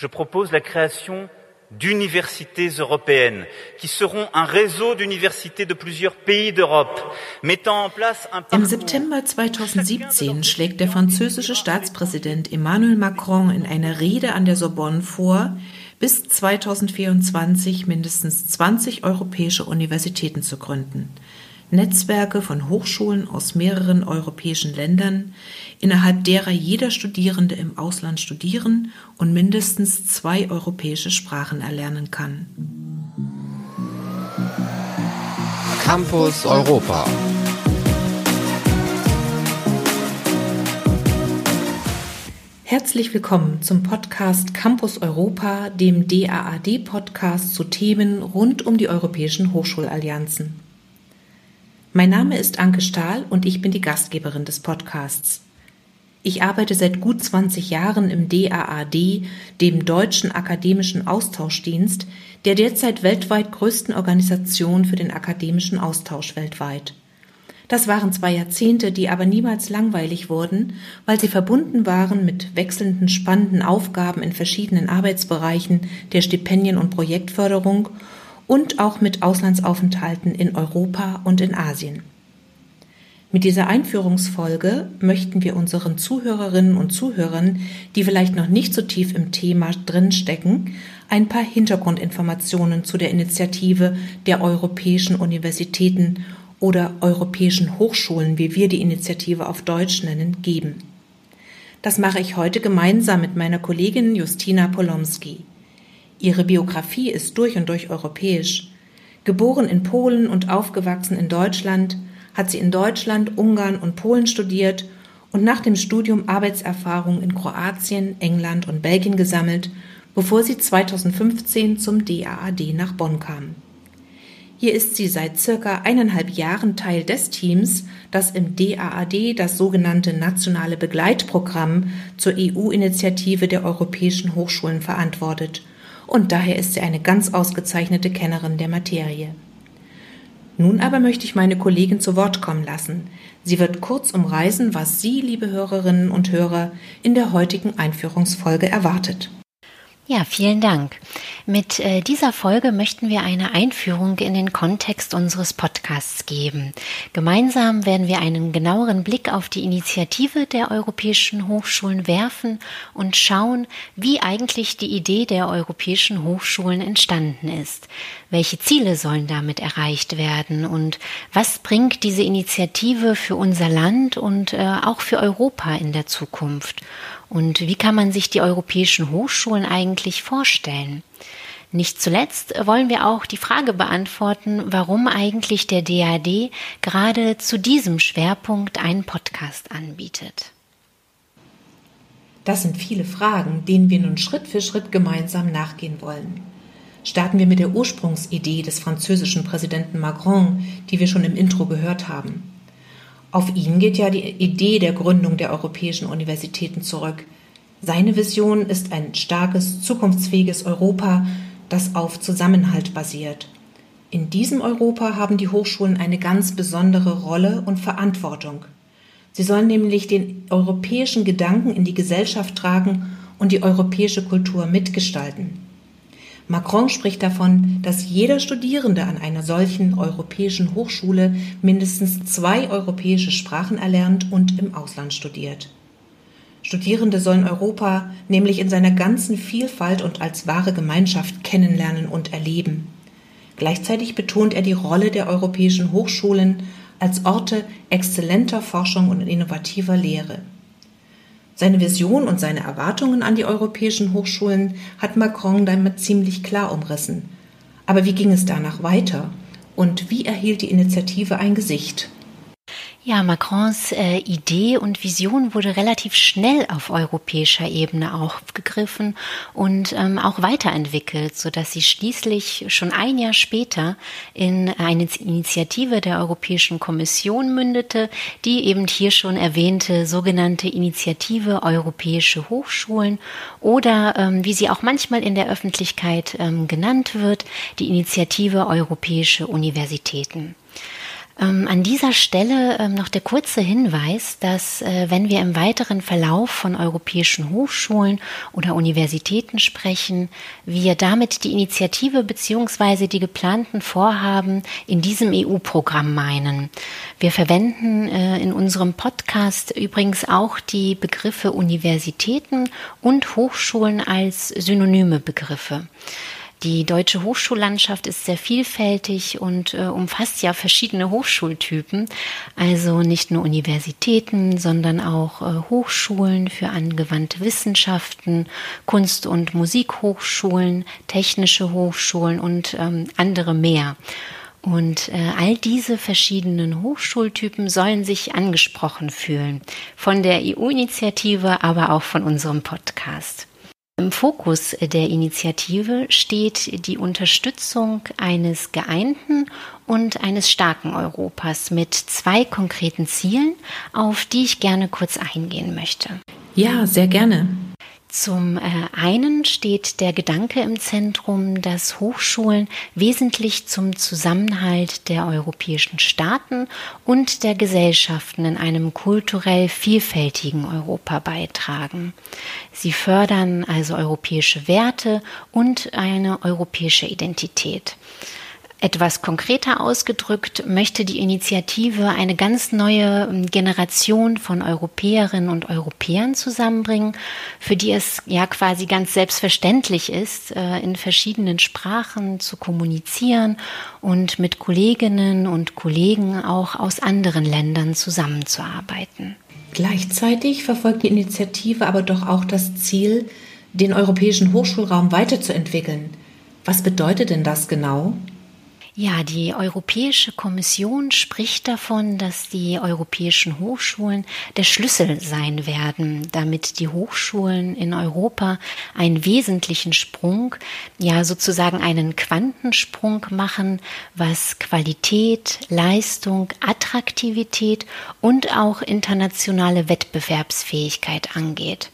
Je propose la création d'universités européennes qui seront un réseau d'universités de plusieurs pays d'Europe, mettant en place un Im September 2017 schlägt der französische Staatspräsident Emmanuel Macron in einer Rede an der Sorbonne vor, bis 2024 mindestens 20 europäische Universitäten zu gründen. Netzwerke von Hochschulen aus mehreren europäischen Ländern, innerhalb derer jeder Studierende im Ausland studieren und mindestens zwei europäische Sprachen erlernen kann. Campus Europa. Herzlich willkommen zum Podcast Campus Europa, dem DAAD-Podcast zu Themen rund um die europäischen Hochschulallianzen. Mein Name ist Anke Stahl und ich bin die Gastgeberin des Podcasts. Ich arbeite seit gut 20 Jahren im DAAD, dem Deutschen Akademischen Austauschdienst, der derzeit weltweit größten Organisation für den akademischen Austausch weltweit. Das waren zwei Jahrzehnte, die aber niemals langweilig wurden, weil sie verbunden waren mit wechselnden spannenden Aufgaben in verschiedenen Arbeitsbereichen der Stipendien- und Projektförderung und auch mit Auslandsaufenthalten in Europa und in Asien. Mit dieser Einführungsfolge möchten wir unseren Zuhörerinnen und Zuhörern, die vielleicht noch nicht so tief im Thema drinstecken, ein paar Hintergrundinformationen zu der Initiative der europäischen Universitäten oder europäischen Hochschulen, wie wir die Initiative auf Deutsch nennen, geben. Das mache ich heute gemeinsam mit meiner Kollegin Justina Polomski. Ihre Biografie ist durch und durch europäisch. Geboren in Polen und aufgewachsen in Deutschland, hat sie in Deutschland, Ungarn und Polen studiert und nach dem Studium Arbeitserfahrung in Kroatien, England und Belgien gesammelt, bevor sie 2015 zum DAAD nach Bonn kam. Hier ist sie seit circa eineinhalb Jahren Teil des Teams, das im DAAD das sogenannte nationale Begleitprogramm zur EU-Initiative der europäischen Hochschulen verantwortet. Und daher ist sie eine ganz ausgezeichnete Kennerin der Materie. Nun aber möchte ich meine Kollegin zu Wort kommen lassen. Sie wird kurz umreißen, was Sie, liebe Hörerinnen und Hörer, in der heutigen Einführungsfolge erwartet. Ja, vielen Dank. Mit äh, dieser Folge möchten wir eine Einführung in den Kontext unseres Podcasts geben. Gemeinsam werden wir einen genaueren Blick auf die Initiative der europäischen Hochschulen werfen und schauen, wie eigentlich die Idee der europäischen Hochschulen entstanden ist. Welche Ziele sollen damit erreicht werden und was bringt diese Initiative für unser Land und äh, auch für Europa in der Zukunft? Und wie kann man sich die europäischen Hochschulen eigentlich vorstellen? Nicht zuletzt wollen wir auch die Frage beantworten, warum eigentlich der DAD gerade zu diesem Schwerpunkt einen Podcast anbietet. Das sind viele Fragen, denen wir nun Schritt für Schritt gemeinsam nachgehen wollen. Starten wir mit der Ursprungsidee des französischen Präsidenten Macron, die wir schon im Intro gehört haben. Auf ihn geht ja die Idee der Gründung der europäischen Universitäten zurück. Seine Vision ist ein starkes, zukunftsfähiges Europa, das auf Zusammenhalt basiert. In diesem Europa haben die Hochschulen eine ganz besondere Rolle und Verantwortung. Sie sollen nämlich den europäischen Gedanken in die Gesellschaft tragen und die europäische Kultur mitgestalten. Macron spricht davon, dass jeder Studierende an einer solchen europäischen Hochschule mindestens zwei europäische Sprachen erlernt und im Ausland studiert. Studierende sollen Europa nämlich in seiner ganzen Vielfalt und als wahre Gemeinschaft kennenlernen und erleben. Gleichzeitig betont er die Rolle der europäischen Hochschulen als Orte exzellenter Forschung und innovativer Lehre. Seine Vision und seine Erwartungen an die europäischen Hochschulen hat Macron damit ziemlich klar umrissen. Aber wie ging es danach weiter? Und wie erhielt die Initiative ein Gesicht? Ja, Macrons äh, Idee und Vision wurde relativ schnell auf europäischer Ebene aufgegriffen und ähm, auch weiterentwickelt, so dass sie schließlich schon ein Jahr später in eine Initiative der Europäischen Kommission mündete, die eben hier schon erwähnte sogenannte Initiative Europäische Hochschulen oder ähm, wie sie auch manchmal in der Öffentlichkeit ähm, genannt wird, die Initiative Europäische Universitäten. Ähm, an dieser Stelle ähm, noch der kurze Hinweis, dass äh, wenn wir im weiteren Verlauf von europäischen Hochschulen oder Universitäten sprechen, wir damit die Initiative beziehungsweise die geplanten Vorhaben in diesem EU-Programm meinen. Wir verwenden äh, in unserem Podcast übrigens auch die Begriffe Universitäten und Hochschulen als synonyme Begriffe. Die deutsche Hochschullandschaft ist sehr vielfältig und äh, umfasst ja verschiedene Hochschultypen, also nicht nur Universitäten, sondern auch äh, Hochschulen für angewandte Wissenschaften, Kunst- und Musikhochschulen, technische Hochschulen und ähm, andere mehr. Und äh, all diese verschiedenen Hochschultypen sollen sich angesprochen fühlen, von der EU-Initiative, aber auch von unserem Podcast. Im Fokus der Initiative steht die Unterstützung eines geeinten und eines starken Europas mit zwei konkreten Zielen, auf die ich gerne kurz eingehen möchte. Ja, sehr gerne. Zum äh, einen steht der Gedanke im Zentrum, dass Hochschulen wesentlich zum Zusammenhalt der europäischen Staaten und der Gesellschaften in einem kulturell vielfältigen Europa beitragen. Sie fördern also europäische Werte und eine europäische Identität. Etwas konkreter ausgedrückt möchte die Initiative eine ganz neue ähm, Generation von Europäerinnen und Europäern zusammenbringen, für die es ja quasi ganz selbstverständlich ist, äh, in verschiedenen Sprachen zu kommunizieren und mit Kolleginnen und Kollegen auch aus anderen Ländern zusammenzuarbeiten. Gleichzeitig verfolgt die Initiative aber doch auch das Ziel, den europäischen Hochschulraum weiterzuentwickeln. Was bedeutet denn das genau? Ja, die Europäische Kommission spricht davon, dass die europäischen Hochschulen der Schlüssel sein werden, damit die Hochschulen in Europa einen wesentlichen Sprung, ja sozusagen einen Quantensprung machen, was Qualität, Leistung, Attraktivität und auch internationale Wettbewerbsfähigkeit angeht.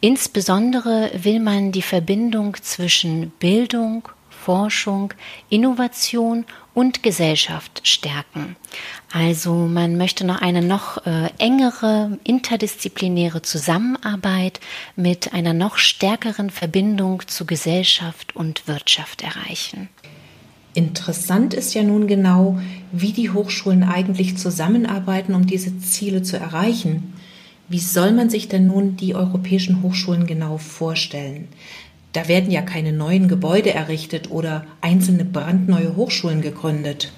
Insbesondere will man die Verbindung zwischen Bildung, Forschung, Innovation und Gesellschaft stärken. Also man möchte noch eine noch äh, engere interdisziplinäre Zusammenarbeit mit einer noch stärkeren Verbindung zu Gesellschaft und Wirtschaft erreichen. Interessant ist ja nun genau, wie die Hochschulen eigentlich zusammenarbeiten, um diese Ziele zu erreichen. Wie soll man sich denn nun die europäischen Hochschulen genau vorstellen? Da werden ja keine neuen Gebäude errichtet oder einzelne brandneue Hochschulen gegründet.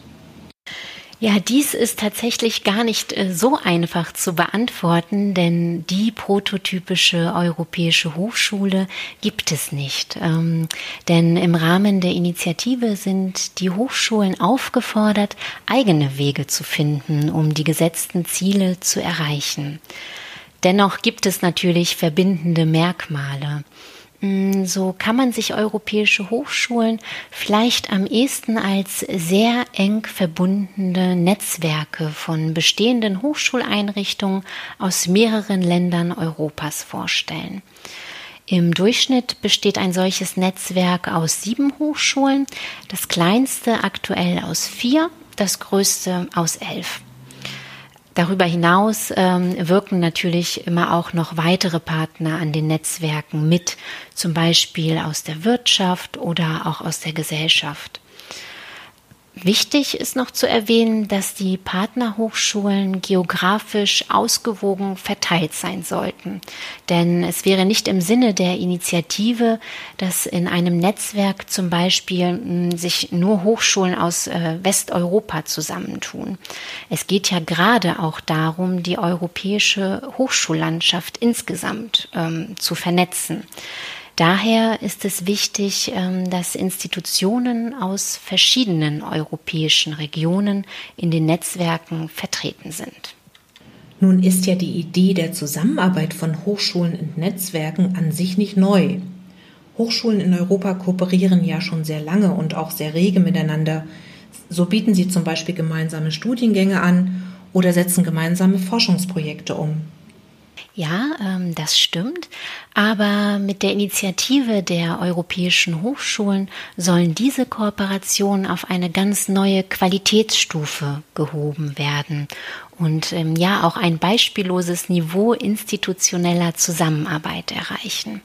Ja, dies ist tatsächlich gar nicht äh, so einfach zu beantworten, denn die prototypische europäische Hochschule gibt es nicht. Ähm, denn im Rahmen der Initiative sind die Hochschulen aufgefordert, eigene Wege zu finden, um die gesetzten Ziele zu erreichen. Dennoch gibt es natürlich verbindende Merkmale. Mm, so kann man sich europäische Hochschulen vielleicht am ehesten als sehr eng verbundene Netzwerke von bestehenden Hochschuleinrichtungen aus mehreren Ländern Europas vorstellen. Im Durchschnitt besteht ein solches Netzwerk aus sieben Hochschulen, das kleinste aktuell aus vier, das größte aus elf. Darüber hinaus ähm, wirken natürlich immer auch noch weitere Partner an den Netzwerken mit, zum Beispiel aus der Wirtschaft oder auch aus der Gesellschaft. Wichtig ist noch zu erwähnen, dass die Partnerhochschulen geografisch ausgewogen verteilt sein sollten. Denn es wäre nicht im Sinne der Initiative, dass in einem Netzwerk zum Beispiel hm, sich nur Hochschulen aus äh, Westeuropa zusammentun. Es geht ja gerade auch darum, die europäische Hochschullandschaft insgesamt ähm, zu vernetzen. Daher ist es wichtig, ähm, dass Institutionen aus verschiedenen europäischen Regionen in den Netzwerken vertreten sind. Nun ist ja die Idee der Zusammenarbeit von Hochschulen und Netzwerken an sich nicht neu. Hochschulen in Europa kooperieren ja schon sehr lange und auch sehr rege miteinander. So bieten sie zum Beispiel gemeinsame Studiengänge an oder setzen gemeinsame Forschungsprojekte um. Ja, ähm, das stimmt. Aber mit der Initiative der europäischen Hochschulen sollen diese Kooperationen auf eine ganz neue Qualitätsstufe gehoben werden und ähm, ja auch ein beispielloses Niveau institutioneller Zusammenarbeit erreichen.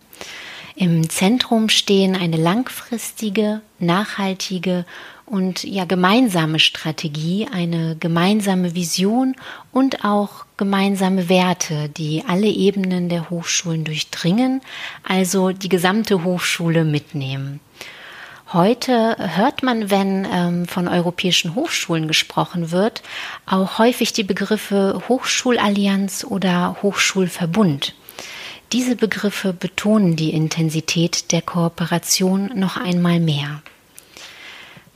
Im Zentrum stehen eine langfristige, nachhaltige und ja gemeinsame Strategie, eine gemeinsame Vision und auch gemeinsame Werte, die alle Ebenen der Hochschulen durchdringen, also die gesamte Hochschule mitnehmen. Heute hört man, wenn ähm, von europäischen Hochschulen gesprochen wird, auch häufig die Begriffe Hochschulallianz oder Hochschulverbund. Diese Begriffe betonen die Intensität der Kooperation noch einmal mehr.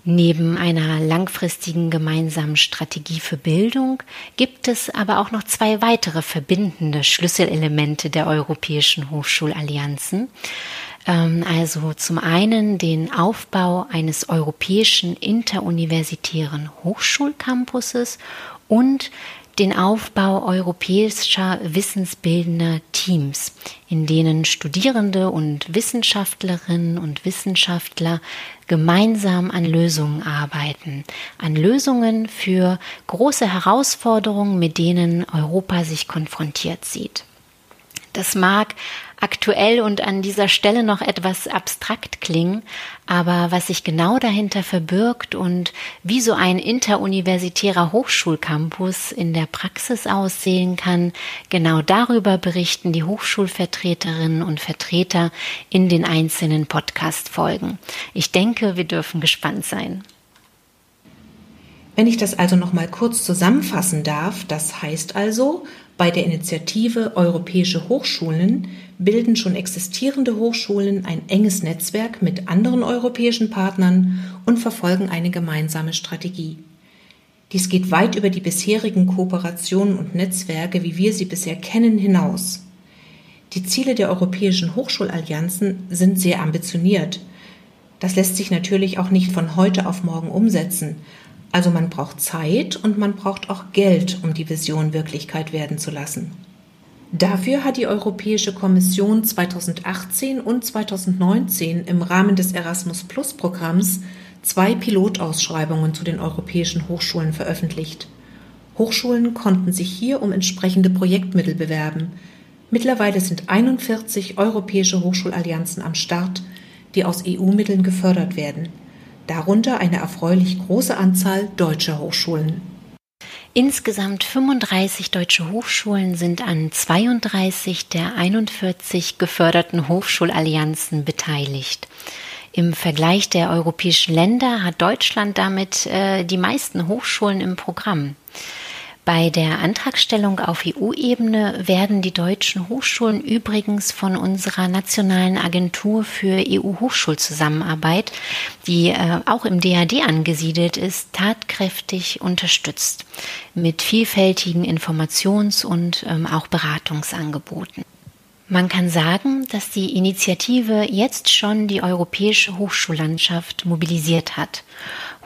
Neben einer langfristigen gemeinsamen Strategie für Bildung gibt es aber auch noch zwei weitere verbindende Schlüsselelemente der europäischen Hochschulallianzen. Ähm, also zum einen den Aufbau eines europäischen interuniversitären Hochschulcampuses und den Aufbau europäischer wissensbildender Teams, in denen Studierende und Wissenschaftlerinnen und Wissenschaftler gemeinsam an Lösungen arbeiten, an Lösungen für große Herausforderungen, mit denen Europa sich konfrontiert sieht. Das mag aktuell und an dieser Stelle noch etwas abstrakt klingen, aber was sich genau dahinter verbirgt und wie so ein interuniversitärer Hochschulcampus in der Praxis aussehen kann, genau darüber berichten die Hochschulvertreterinnen und Vertreter in den einzelnen Podcast-Folgen. Ich denke, wir dürfen gespannt sein. Wenn ich das also noch mal kurz zusammenfassen darf, das heißt also, bei der Initiative Europäische Hochschulen bilden schon existierende Hochschulen ein enges Netzwerk mit anderen europäischen Partnern und verfolgen eine gemeinsame Strategie. Dies geht weit über die bisherigen Kooperationen und Netzwerke, wie wir sie bisher kennen, hinaus. Die Ziele der europäischen Hochschulallianzen sind sehr ambitioniert. Das lässt sich natürlich auch nicht von heute auf morgen umsetzen, also man braucht Zeit und man braucht auch Geld, um die Vision Wirklichkeit werden zu lassen. Dafür hat die Europäische Kommission 2018 und 2019 im Rahmen des Erasmus Plus Programms zwei Pilotausschreibungen zu den europäischen Hochschulen veröffentlicht. Hochschulen konnten sich hier um entsprechende Projektmittel bewerben. Mittlerweile sind 41 europäische Hochschulallianzen am Start, die aus EU-Mitteln gefördert werden darunter eine erfreulich große Anzahl deutscher Hochschulen. Insgesamt 35 deutsche Hochschulen sind an 32 der 41 geförderten Hochschulallianzen beteiligt. Im Vergleich der europäischen Länder hat Deutschland damit äh, die meisten Hochschulen im Programm. Bei der Antragstellung auf EU-Ebene werden die deutschen Hochschulen übrigens von unserer nationalen Agentur für EU-Hochschulzusammenarbeit, die äh, auch im DAD angesiedelt ist, tatkräftig unterstützt mit vielfältigen Informations- und ähm, auch Beratungsangeboten. Man kann sagen, dass die Initiative jetzt schon die europäische Hochschullandschaft mobilisiert hat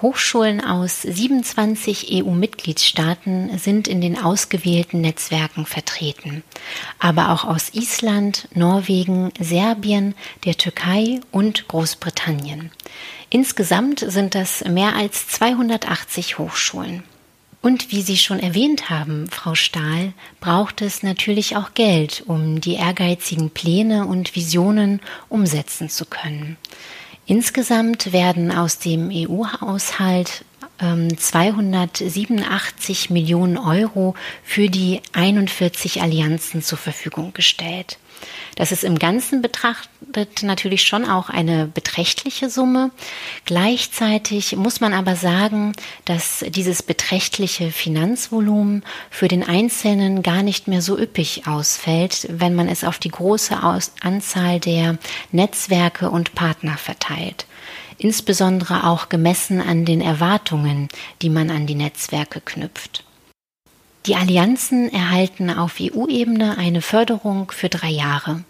Hochschulen aus 27 EU-Mitgliedstaaten sind in den ausgewählten Netzwerken vertreten, aber auch aus Island, Norwegen, Serbien, der Türkei und Großbritannien. Insgesamt sind das mehr als 280 Hochschulen. Und wie Sie schon erwähnt haben, Frau Stahl, braucht es natürlich auch Geld, um die ehrgeizigen Pläne und Visionen umsetzen zu können. Insgesamt werden aus dem EU-Haushalt 287 ähm, Millionen Euro für die 41 Allianzen zur Verfügung gestellt. Das ist im Ganzen betrachtet natürlich schon auch eine beträchtliche Summe. Gleichzeitig muss man aber sagen, dass dieses beträchtliche Finanzvolumen für den Einzelnen gar nicht mehr so üppig ausfällt, wenn man es auf die große Anzahl der Netzwerke und Partner verteilt insbesondere auch gemessen an den Erwartungen, die man an die Netzwerke knüpft. Die Allianzen erhalten auf EU-Ebene eine Förderung für drei Jahre.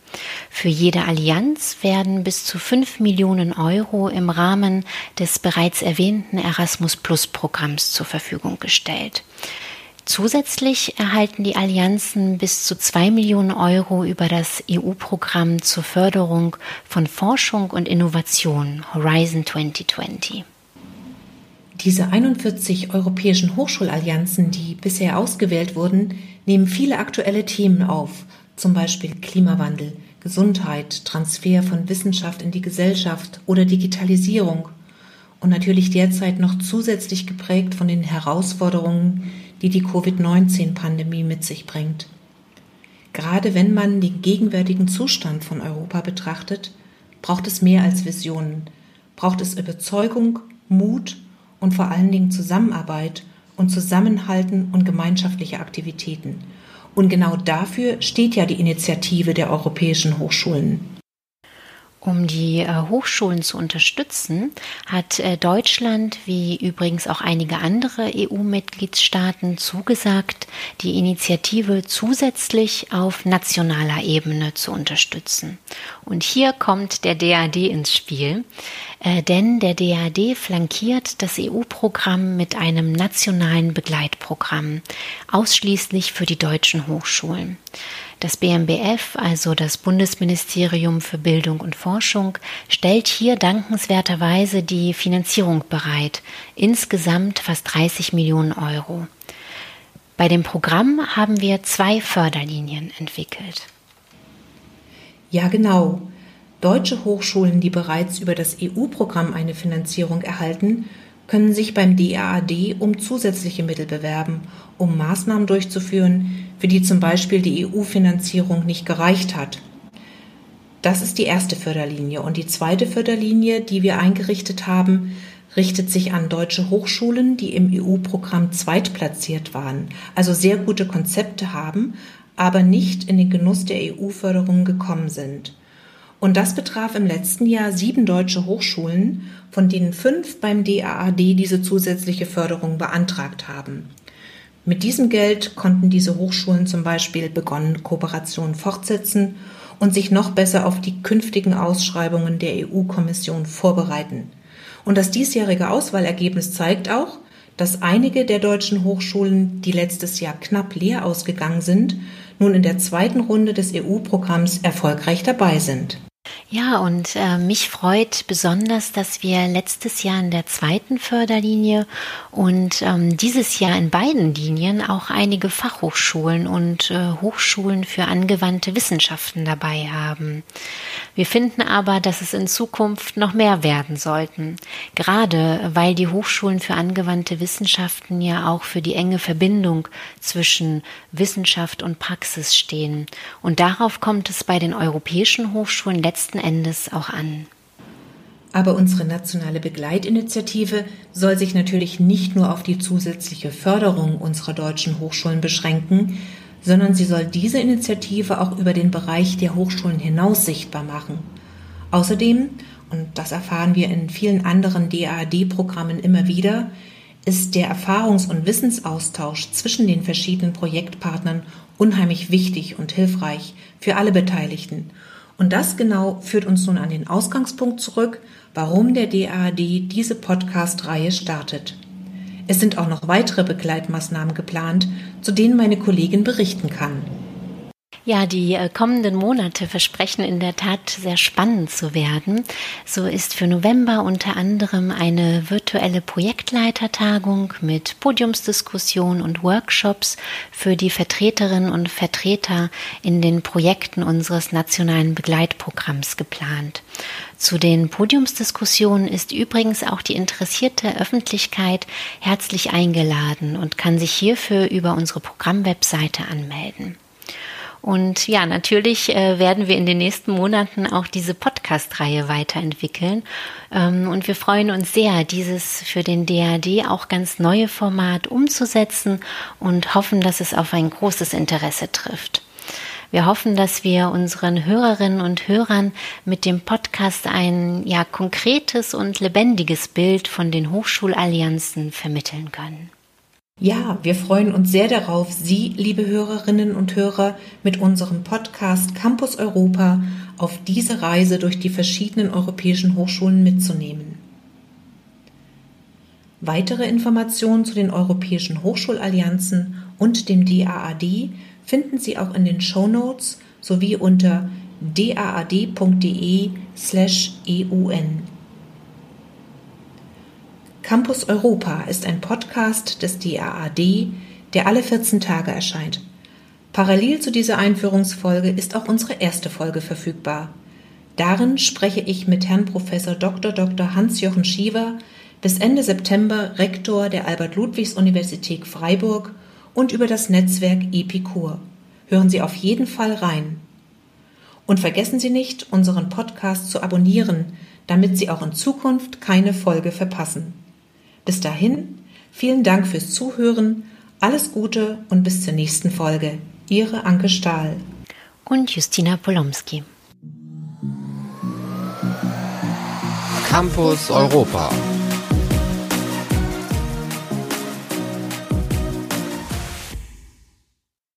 Für jede Allianz werden bis zu fünf Millionen Euro im Rahmen des bereits erwähnten Erasmus Plus Programms zur Verfügung gestellt. Zusätzlich erhalten die Allianzen bis zu zwei Millionen Euro über das EU-Programm zur Förderung von Forschung und Innovation Horizon 2020. Diese 41 europäischen Hochschulallianzen, die bisher ausgewählt wurden, nehmen viele aktuelle Themen auf, zum Beispiel Klimawandel, Gesundheit, Transfer von Wissenschaft in die Gesellschaft oder Digitalisierung und natürlich derzeit noch zusätzlich geprägt von den Herausforderungen, die die Covid-19-Pandemie mit sich bringt. Gerade wenn man den gegenwärtigen Zustand von Europa betrachtet, braucht es mehr als Visionen, braucht es Überzeugung, Mut und vor allen Dingen Zusammenarbeit und Zusammenhalten und gemeinschaftliche Aktivitäten. Und genau dafür steht ja die Initiative der europäischen Hochschulen. Um die äh, Hochschulen zu unterstützen, hat äh, Deutschland, wie übrigens auch einige andere EU-Mitgliedstaaten, zugesagt, die Initiative zusätzlich auf nationaler Ebene zu unterstützen. Und hier kommt der DAD ins Spiel, äh, denn der DAD flankiert das EU-Programm mit einem nationalen Begleitprogramm, ausschließlich für die deutschen Hochschulen. Das BMBF, also das Bundesministerium für Bildung und Forschung, stellt hier dankenswerterweise die Finanzierung bereit, insgesamt fast 30 Millionen Euro. Bei dem Programm haben wir zwei Förderlinien entwickelt. Ja, genau. Deutsche Hochschulen, die bereits über das EU-Programm eine Finanzierung erhalten, können sich beim DAAD um zusätzliche Mittel bewerben, um Maßnahmen durchzuführen, für die zum Beispiel die EU-Finanzierung nicht gereicht hat. Das ist die erste Förderlinie. Und die zweite Förderlinie, die wir eingerichtet haben, richtet sich an deutsche Hochschulen, die im EU-Programm zweitplatziert waren, also sehr gute Konzepte haben, aber nicht in den Genuss der EU-Förderung gekommen sind. Und das betraf im letzten Jahr sieben deutsche Hochschulen, von denen fünf beim DAAD diese zusätzliche Förderung beantragt haben. Mit diesem Geld konnten diese Hochschulen zum Beispiel begonnene Kooperationen fortsetzen und sich noch besser auf die künftigen Ausschreibungen der EU-Kommission vorbereiten. Und das diesjährige Auswahlergebnis zeigt auch, dass einige der deutschen Hochschulen, die letztes Jahr knapp leer ausgegangen sind, nun in der zweiten Runde des EU-Programms erfolgreich dabei sind. Ja, und äh, mich freut besonders, dass wir letztes Jahr in der zweiten Förderlinie und ähm, dieses Jahr in beiden Linien auch einige Fachhochschulen und äh, Hochschulen für angewandte Wissenschaften dabei haben. Wir finden aber, dass es in Zukunft noch mehr werden sollten, gerade weil die Hochschulen für angewandte Wissenschaften ja auch für die enge Verbindung zwischen Wissenschaft und Praxis stehen. Und darauf kommt es bei den europäischen Hochschulen letzten Endes auch an. Aber unsere nationale Begleitinitiative soll sich natürlich nicht nur auf die zusätzliche Förderung unserer deutschen Hochschulen beschränken, sondern sie soll diese Initiative auch über den Bereich der Hochschulen hinaus sichtbar machen. Außerdem, und das erfahren wir in vielen anderen DAAD-Programmen immer wieder, ist der Erfahrungs- und Wissensaustausch zwischen den verschiedenen Projektpartnern unheimlich wichtig und hilfreich für alle Beteiligten und das genau führt uns nun an den Ausgangspunkt zurück, warum der DAAD diese Podcast-Reihe startet. Es sind auch noch weitere Begleitmaßnahmen geplant, zu denen meine Kollegin berichten kann. Ja, die äh, kommenden Monate versprechen in der Tat sehr spannend zu werden. So ist für November unter anderem eine virtuelle Projektleitertagung mit Podiumsdiskussion und Workshops für die Vertreterinnen und Vertreter in den Projekten unseres nationalen Begleitprogramms geplant. Zu den Podiumsdiskussionen ist übrigens auch die interessierte Öffentlichkeit herzlich eingeladen und kann sich hierfür über unsere Programmwebseite anmelden. Und ja, natürlich äh, werden wir in den nächsten Monaten auch diese Podcast-Reihe weiterentwickeln. Ähm, und wir freuen uns sehr, dieses für den DAD auch ganz neue Format umzusetzen und hoffen, dass es auf ein großes Interesse trifft. Wir hoffen, dass wir unseren Hörerinnen und Hörern mit dem Podcast ein ja konkretes und lebendiges Bild von den Hochschulallianzen vermitteln können. Ja, wir freuen uns sehr darauf, Sie, liebe Hörerinnen und Hörer, mit unserem Podcast Campus Europa auf diese Reise durch die verschiedenen europäischen Hochschulen mitzunehmen. Weitere Informationen zu den europäischen Hochschulallianzen und dem DAAD finden Sie auch in den Show Notes sowie unter daad.de/eun. Campus Europa ist ein Podcast des DAAD, der alle 14 Tage erscheint. Parallel zu dieser Einführungsfolge ist auch unsere erste Folge verfügbar. Darin spreche ich mit Herrn Prof. Dr. Dr. Hans-Jochen Schiever, bis Ende September Rektor der Albert-Ludwigs-Universität Freiburg und über das Netzwerk Epicur. Hören Sie auf jeden Fall rein. Und vergessen Sie nicht, unseren Podcast zu abonnieren, damit Sie auch in Zukunft keine Folge verpassen. Bis dahin, vielen Dank fürs Zuhören, alles Gute und bis zur nächsten Folge. Ihre Anke Stahl und Justina Polomski. Campus Europa.